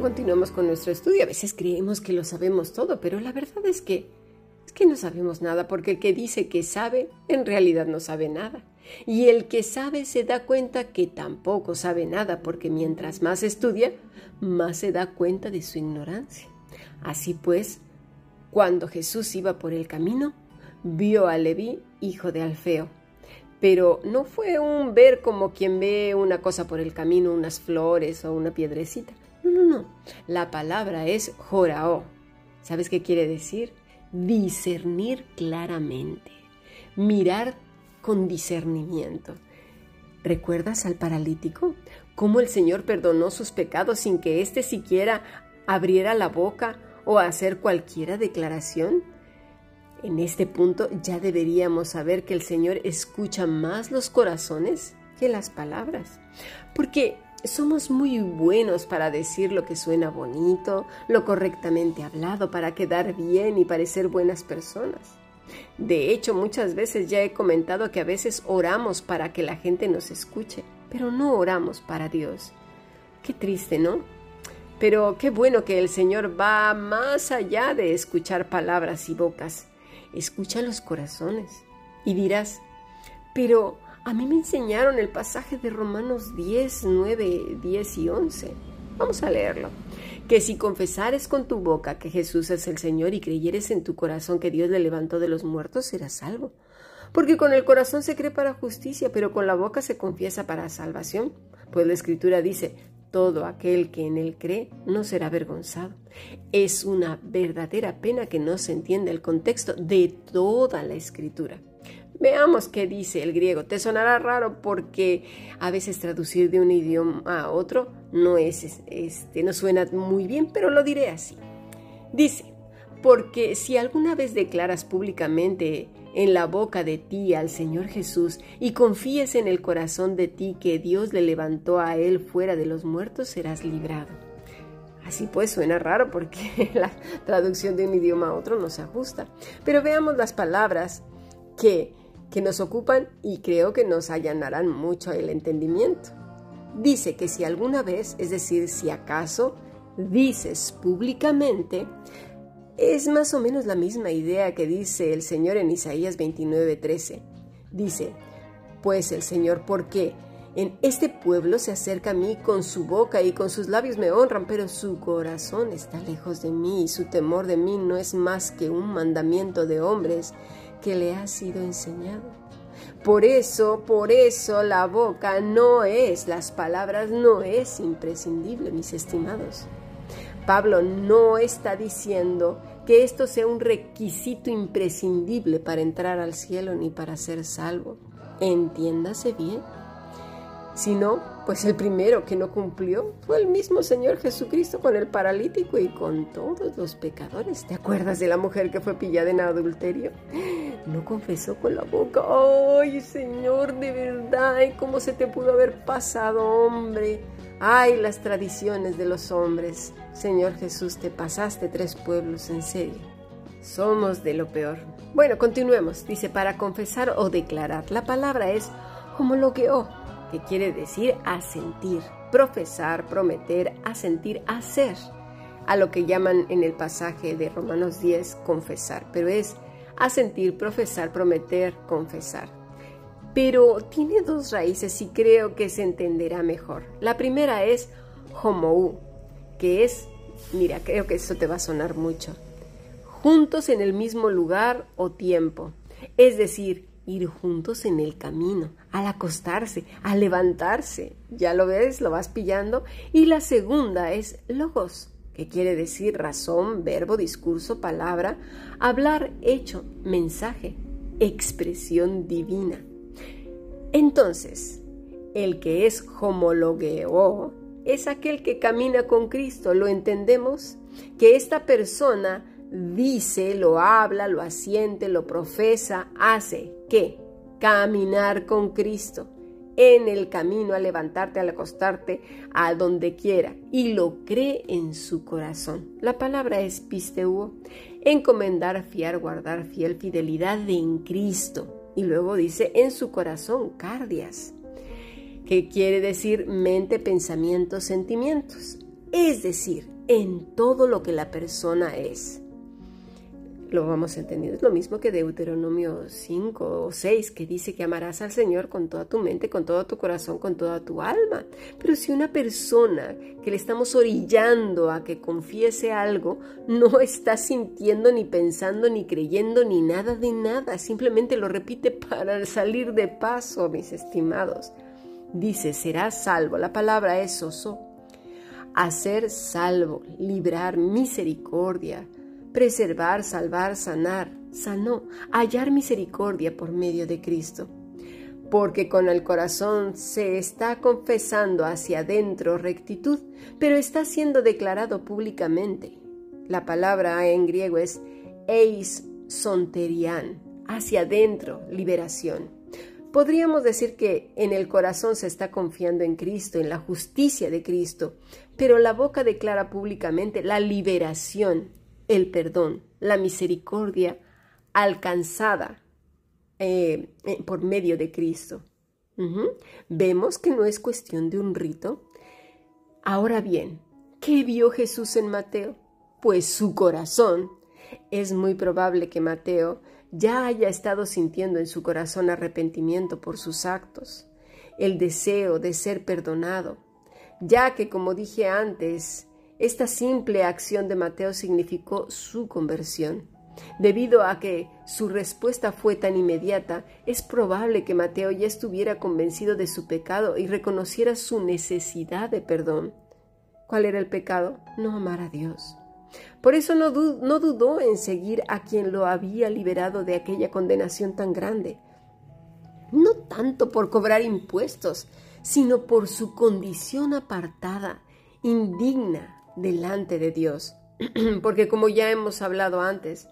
Continuamos con nuestro estudio. A veces creemos que lo sabemos todo, pero la verdad es que es que no sabemos nada porque el que dice que sabe en realidad no sabe nada. Y el que sabe se da cuenta que tampoco sabe nada porque mientras más estudia, más se da cuenta de su ignorancia. Así pues, cuando Jesús iba por el camino, vio a Leví, hijo de Alfeo. Pero no fue un ver como quien ve una cosa por el camino, unas flores o una piedrecita. No, no, no. La palabra es jorao. ¿Sabes qué quiere decir? Discernir claramente. Mirar con discernimiento. ¿Recuerdas al paralítico? ¿Cómo el Señor perdonó sus pecados sin que éste siquiera abriera la boca o hacer cualquiera declaración? En este punto ya deberíamos saber que el Señor escucha más los corazones que las palabras, porque somos muy buenos para decir lo que suena bonito, lo correctamente hablado, para quedar bien y parecer buenas personas. De hecho, muchas veces ya he comentado que a veces oramos para que la gente nos escuche, pero no oramos para Dios. Qué triste, ¿no? Pero qué bueno que el Señor va más allá de escuchar palabras y bocas escucha los corazones. Y dirás, pero a mí me enseñaron el pasaje de Romanos 10, 9, 10 y 11. Vamos a leerlo. Que si confesares con tu boca que Jesús es el Señor y creyeres en tu corazón que Dios le levantó de los muertos, serás salvo. Porque con el corazón se cree para justicia, pero con la boca se confiesa para salvación. Pues la Escritura dice, todo aquel que en él cree no será avergonzado. Es una verdadera pena que no se entienda el contexto de toda la escritura. Veamos qué dice el griego. Te sonará raro porque a veces traducir de un idioma a otro no es este no suena muy bien, pero lo diré así. Dice: "Porque si alguna vez declaras públicamente en la boca de ti al Señor Jesús y confíes en el corazón de ti que Dios le levantó a él fuera de los muertos, serás librado. Así pues suena raro porque la traducción de un idioma a otro no se ajusta. Pero veamos las palabras que, que nos ocupan y creo que nos allanarán mucho el entendimiento. Dice que si alguna vez, es decir, si acaso, dices públicamente, es más o menos la misma idea que dice el Señor en Isaías 29:13. Dice, pues el Señor, ¿por qué? En este pueblo se acerca a mí con su boca y con sus labios me honran, pero su corazón está lejos de mí y su temor de mí no es más que un mandamiento de hombres que le ha sido enseñado. Por eso, por eso la boca no es, las palabras no es imprescindible, mis estimados. Pablo no está diciendo que esto sea un requisito imprescindible para entrar al cielo ni para ser salvo. Entiéndase bien. Si no, pues el primero que no cumplió fue el mismo Señor Jesucristo con el paralítico y con todos los pecadores. ¿Te acuerdas de la mujer que fue pillada en adulterio? No confesó con la boca. ¡Ay, Señor, de verdad! ¿Cómo se te pudo haber pasado, hombre? ¡Ay, las tradiciones de los hombres! Señor Jesús, te pasaste tres pueblos en serio. Somos de lo peor. Bueno, continuemos. Dice, para confesar o declarar. La palabra es homologueo, que quiere decir asentir, profesar, prometer, asentir, hacer. A lo que llaman en el pasaje de Romanos 10 confesar, pero es asentir, profesar, prometer, confesar. Pero tiene dos raíces y creo que se entenderá mejor. La primera es homou, que es, mira, creo que eso te va a sonar mucho, juntos en el mismo lugar o tiempo, es decir, ir juntos en el camino, al acostarse, al levantarse, ya lo ves, lo vas pillando, y la segunda es logos, que quiere decir razón, verbo, discurso, palabra, hablar, hecho, mensaje, expresión divina. Entonces, el que es homologueo es aquel que camina con Cristo. ¿Lo entendemos? Que esta persona dice, lo habla, lo asiente, lo profesa, hace. ¿Qué? Caminar con Cristo en el camino, a levantarte, al acostarte, a donde quiera, y lo cree en su corazón. La palabra es pisteuo, encomendar, fiar, guardar, fiel, fidelidad en Cristo. Y luego dice en su corazón, cardias que quiere decir mente, pensamientos, sentimientos. es decir, en todo lo que la persona es lo vamos entendiendo. Es lo mismo que Deuteronomio 5 o 6, que dice que amarás al Señor con toda tu mente, con todo tu corazón, con toda tu alma. Pero si una persona que le estamos orillando a que confiese algo, no está sintiendo, ni pensando, ni creyendo, ni nada de nada, simplemente lo repite para salir de paso, mis estimados. Dice, serás salvo. La palabra es oso. Hacer salvo, librar misericordia, preservar, salvar, sanar, sanó, hallar misericordia por medio de Cristo. Porque con el corazón se está confesando hacia adentro rectitud, pero está siendo declarado públicamente. La palabra en griego es eis sonterian, hacia adentro, liberación. Podríamos decir que en el corazón se está confiando en Cristo, en la justicia de Cristo, pero la boca declara públicamente la liberación el perdón, la misericordia alcanzada eh, eh, por medio de Cristo. Vemos que no es cuestión de un rito. Ahora bien, ¿qué vio Jesús en Mateo? Pues su corazón. Es muy probable que Mateo ya haya estado sintiendo en su corazón arrepentimiento por sus actos, el deseo de ser perdonado, ya que, como dije antes, esta simple acción de Mateo significó su conversión. Debido a que su respuesta fue tan inmediata, es probable que Mateo ya estuviera convencido de su pecado y reconociera su necesidad de perdón. ¿Cuál era el pecado? No amar a Dios. Por eso no, no dudó en seguir a quien lo había liberado de aquella condenación tan grande. No tanto por cobrar impuestos, sino por su condición apartada, indigna, delante de Dios. Porque como ya hemos hablado antes,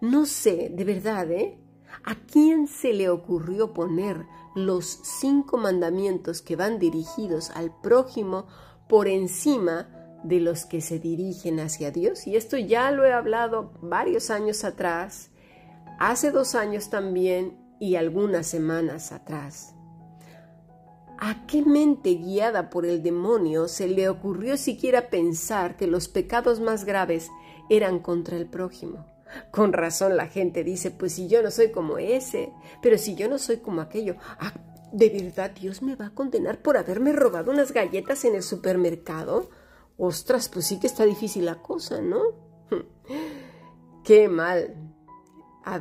no sé, de verdad, ¿eh? ¿A quién se le ocurrió poner los cinco mandamientos que van dirigidos al prójimo por encima de los que se dirigen hacia Dios? Y esto ya lo he hablado varios años atrás, hace dos años también y algunas semanas atrás. ¿A qué mente guiada por el demonio se le ocurrió siquiera pensar que los pecados más graves eran contra el prójimo? Con razón la gente dice, pues si yo no soy como ese, pero si yo no soy como aquello, ¿de verdad Dios me va a condenar por haberme robado unas galletas en el supermercado? Ostras, pues sí que está difícil la cosa, ¿no? Qué mal,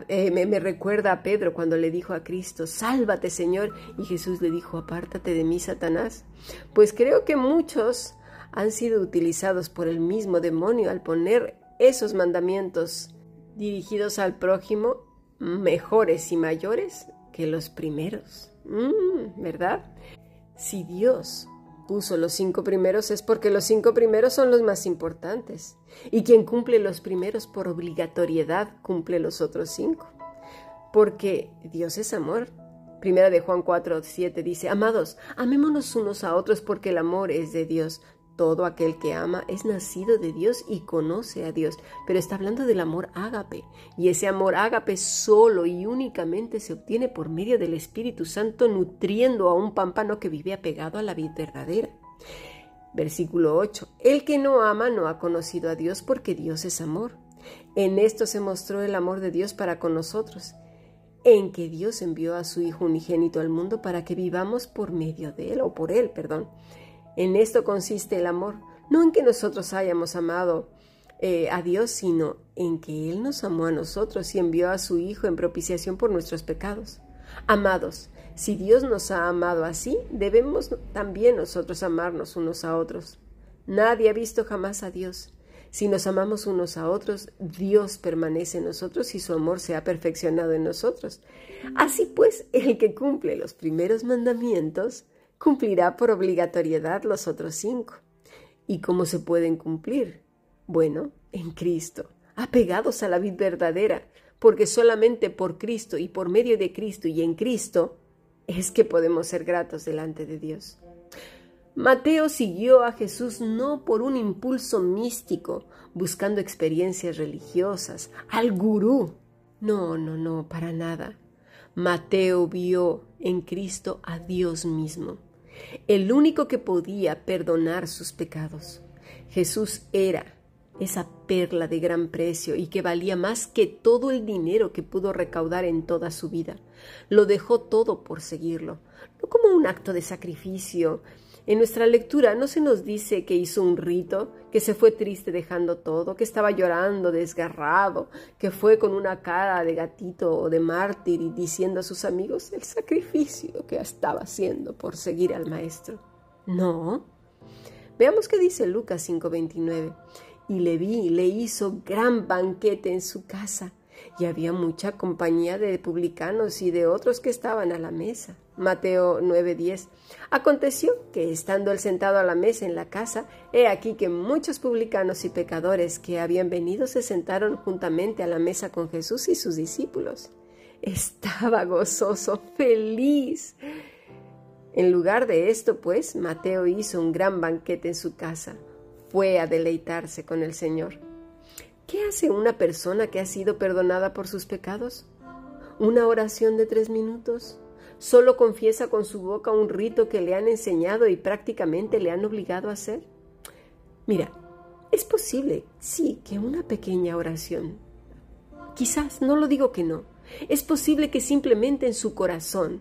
eh, me, recuerda a Pedro cuando le dijo a Cristo, sálvate Señor, y Jesús le dijo, apártate de mí, Satanás. Pues creo que muchos han sido utilizados por el mismo demonio al poner esos mandamientos dirigidos al prójimo mejores y mayores que los primeros. Mm, ¿Verdad? Si Dios puso los cinco primeros es porque los cinco primeros son los más importantes. Y quien cumple los primeros por obligatoriedad cumple los otros cinco. Porque Dios es amor. Primera de Juan 4, 7 dice, Amados, amémonos unos a otros porque el amor es de Dios. Todo aquel que ama es nacido de Dios y conoce a Dios, pero está hablando del amor ágape, y ese amor ágape solo y únicamente se obtiene por medio del Espíritu Santo nutriendo a un pámpano que vive apegado a la vida verdadera. Versículo 8. El que no ama no ha conocido a Dios porque Dios es amor. En esto se mostró el amor de Dios para con nosotros, en que Dios envió a su Hijo unigénito al mundo para que vivamos por medio de él, o por él, perdón. En esto consiste el amor, no en que nosotros hayamos amado eh, a Dios, sino en que Él nos amó a nosotros y envió a su Hijo en propiciación por nuestros pecados. Amados, si Dios nos ha amado así, debemos también nosotros amarnos unos a otros. Nadie ha visto jamás a Dios. Si nos amamos unos a otros, Dios permanece en nosotros y su amor se ha perfeccionado en nosotros. Así pues, el que cumple los primeros mandamientos cumplirá por obligatoriedad los otros cinco. ¿Y cómo se pueden cumplir? Bueno, en Cristo, apegados a la vida verdadera, porque solamente por Cristo y por medio de Cristo y en Cristo es que podemos ser gratos delante de Dios. Mateo siguió a Jesús no por un impulso místico, buscando experiencias religiosas, al gurú. No, no, no, para nada. Mateo vio en Cristo a Dios mismo, el único que podía perdonar sus pecados. Jesús era esa perla de gran precio y que valía más que todo el dinero que pudo recaudar en toda su vida. Lo dejó todo por seguirlo, no como un acto de sacrificio. En nuestra lectura no se nos dice que hizo un rito, que se fue triste dejando todo, que estaba llorando, desgarrado, que fue con una cara de gatito o de mártir y diciendo a sus amigos el sacrificio que estaba haciendo por seguir al Maestro. No. Veamos qué dice Lucas 5:29 y le vi, le hizo gran banquete en su casa, y había mucha compañía de publicanos y de otros que estaban a la mesa. Mateo 9:10. Aconteció que, estando él sentado a la mesa en la casa, he aquí que muchos publicanos y pecadores que habían venido se sentaron juntamente a la mesa con Jesús y sus discípulos. Estaba gozoso, feliz. En lugar de esto, pues, Mateo hizo un gran banquete en su casa fue a deleitarse con el Señor. ¿Qué hace una persona que ha sido perdonada por sus pecados? ¿Una oración de tres minutos? ¿Solo confiesa con su boca un rito que le han enseñado y prácticamente le han obligado a hacer? Mira, es posible, sí, que una pequeña oración. Quizás, no lo digo que no. Es posible que simplemente en su corazón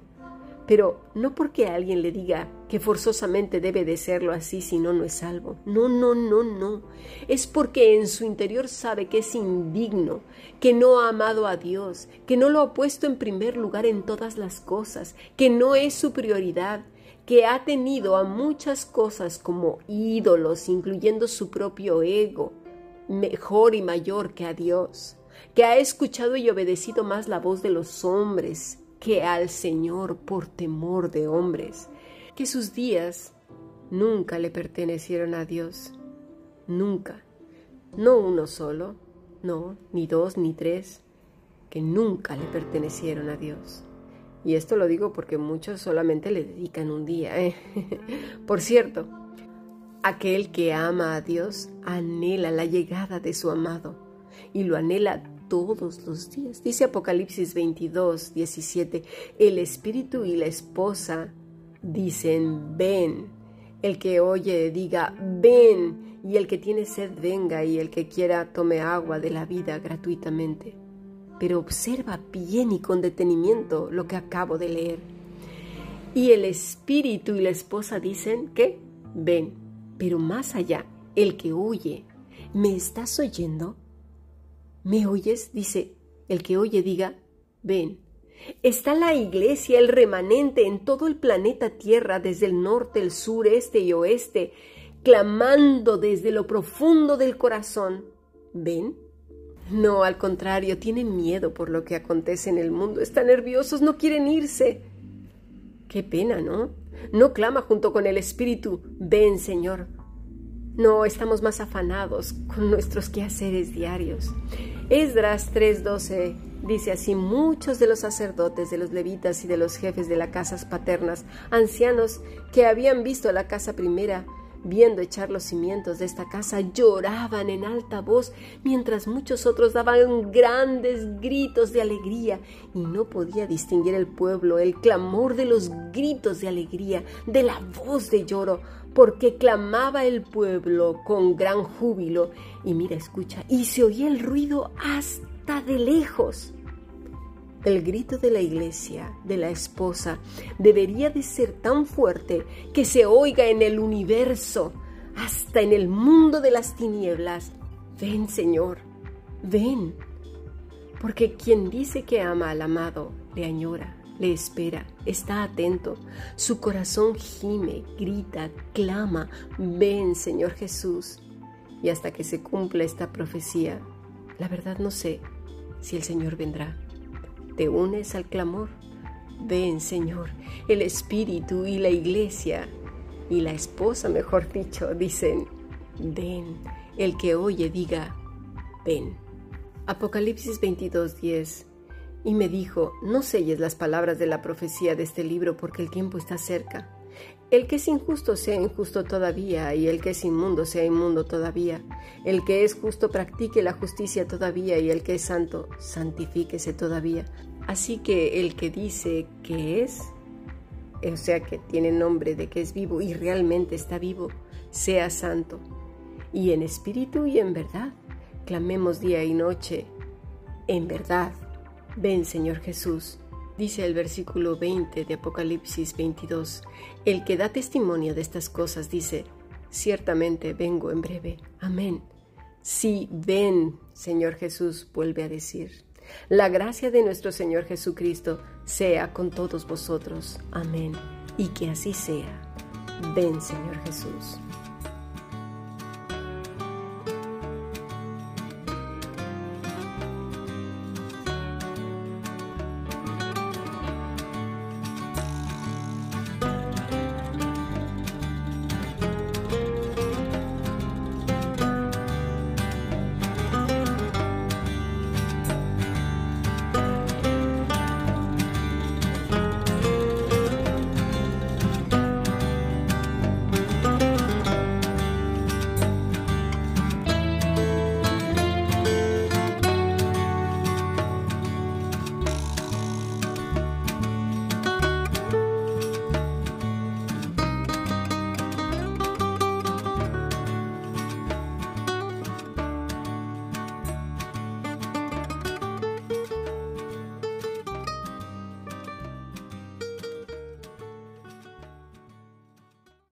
pero no porque alguien le diga que forzosamente debe de serlo así si no, no es salvo. No, no, no, no. Es porque en su interior sabe que es indigno, que no ha amado a Dios, que no lo ha puesto en primer lugar en todas las cosas, que no es su prioridad, que ha tenido a muchas cosas como ídolos, incluyendo su propio ego, mejor y mayor que a Dios, que ha escuchado y obedecido más la voz de los hombres que al Señor por temor de hombres, que sus días nunca le pertenecieron a Dios, nunca, no uno solo, no, ni dos, ni tres, que nunca le pertenecieron a Dios. Y esto lo digo porque muchos solamente le dedican un día. ¿eh? Por cierto, aquel que ama a Dios anhela la llegada de su amado y lo anhela todos los días. Dice Apocalipsis 22, 17, el espíritu y la esposa dicen, ven. El que oye diga, ven. Y el que tiene sed venga y el que quiera tome agua de la vida gratuitamente. Pero observa bien y con detenimiento lo que acabo de leer. Y el espíritu y la esposa dicen que, ven. Pero más allá, el que oye, ¿me estás oyendo? ¿Me oyes? Dice, el que oye diga, ven. Está la iglesia, el remanente en todo el planeta Tierra, desde el norte, el sur, este y oeste, clamando desde lo profundo del corazón, ¿ven? No, al contrario, tienen miedo por lo que acontece en el mundo, están nerviosos, no quieren irse. Qué pena, ¿no? No clama junto con el Espíritu, ven, Señor. No, estamos más afanados con nuestros quehaceres diarios. Esdras 3:12 dice así, muchos de los sacerdotes, de los levitas y de los jefes de las casas paternas, ancianos que habían visto la casa primera, viendo echar los cimientos de esta casa, lloraban en alta voz, mientras muchos otros daban grandes gritos de alegría, y no podía distinguir el pueblo el clamor de los gritos de alegría, de la voz de lloro, porque clamaba el pueblo con gran júbilo. Y mira, escucha, y se oía el ruido hasta de lejos. El grito de la iglesia, de la esposa, debería de ser tan fuerte que se oiga en el universo, hasta en el mundo de las tinieblas. Ven, Señor, ven. Porque quien dice que ama al amado, le añora, le espera, está atento. Su corazón gime, grita, clama, ven, Señor Jesús. Y hasta que se cumpla esta profecía, la verdad no sé si el Señor vendrá. ¿Te unes al clamor? Ven, Señor, el Espíritu y la Iglesia y la esposa, mejor dicho, dicen, ven. El que oye diga, ven. Apocalipsis 22:10 y me dijo, no selles las palabras de la profecía de este libro porque el tiempo está cerca. El que es injusto sea injusto todavía, y el que es inmundo sea inmundo todavía. El que es justo practique la justicia todavía, y el que es santo santifíquese todavía. Así que el que dice que es, o sea que tiene nombre de que es vivo y realmente está vivo, sea santo. y en espíritu y en verdad. Clamemos día y noche, en verdad. Ven, Señor Jesús. Dice el versículo 20 de Apocalipsis 22, el que da testimonio de estas cosas dice, ciertamente vengo en breve. Amén. Sí, ven, Señor Jesús, vuelve a decir. La gracia de nuestro Señor Jesucristo sea con todos vosotros. Amén. Y que así sea. Ven, Señor Jesús.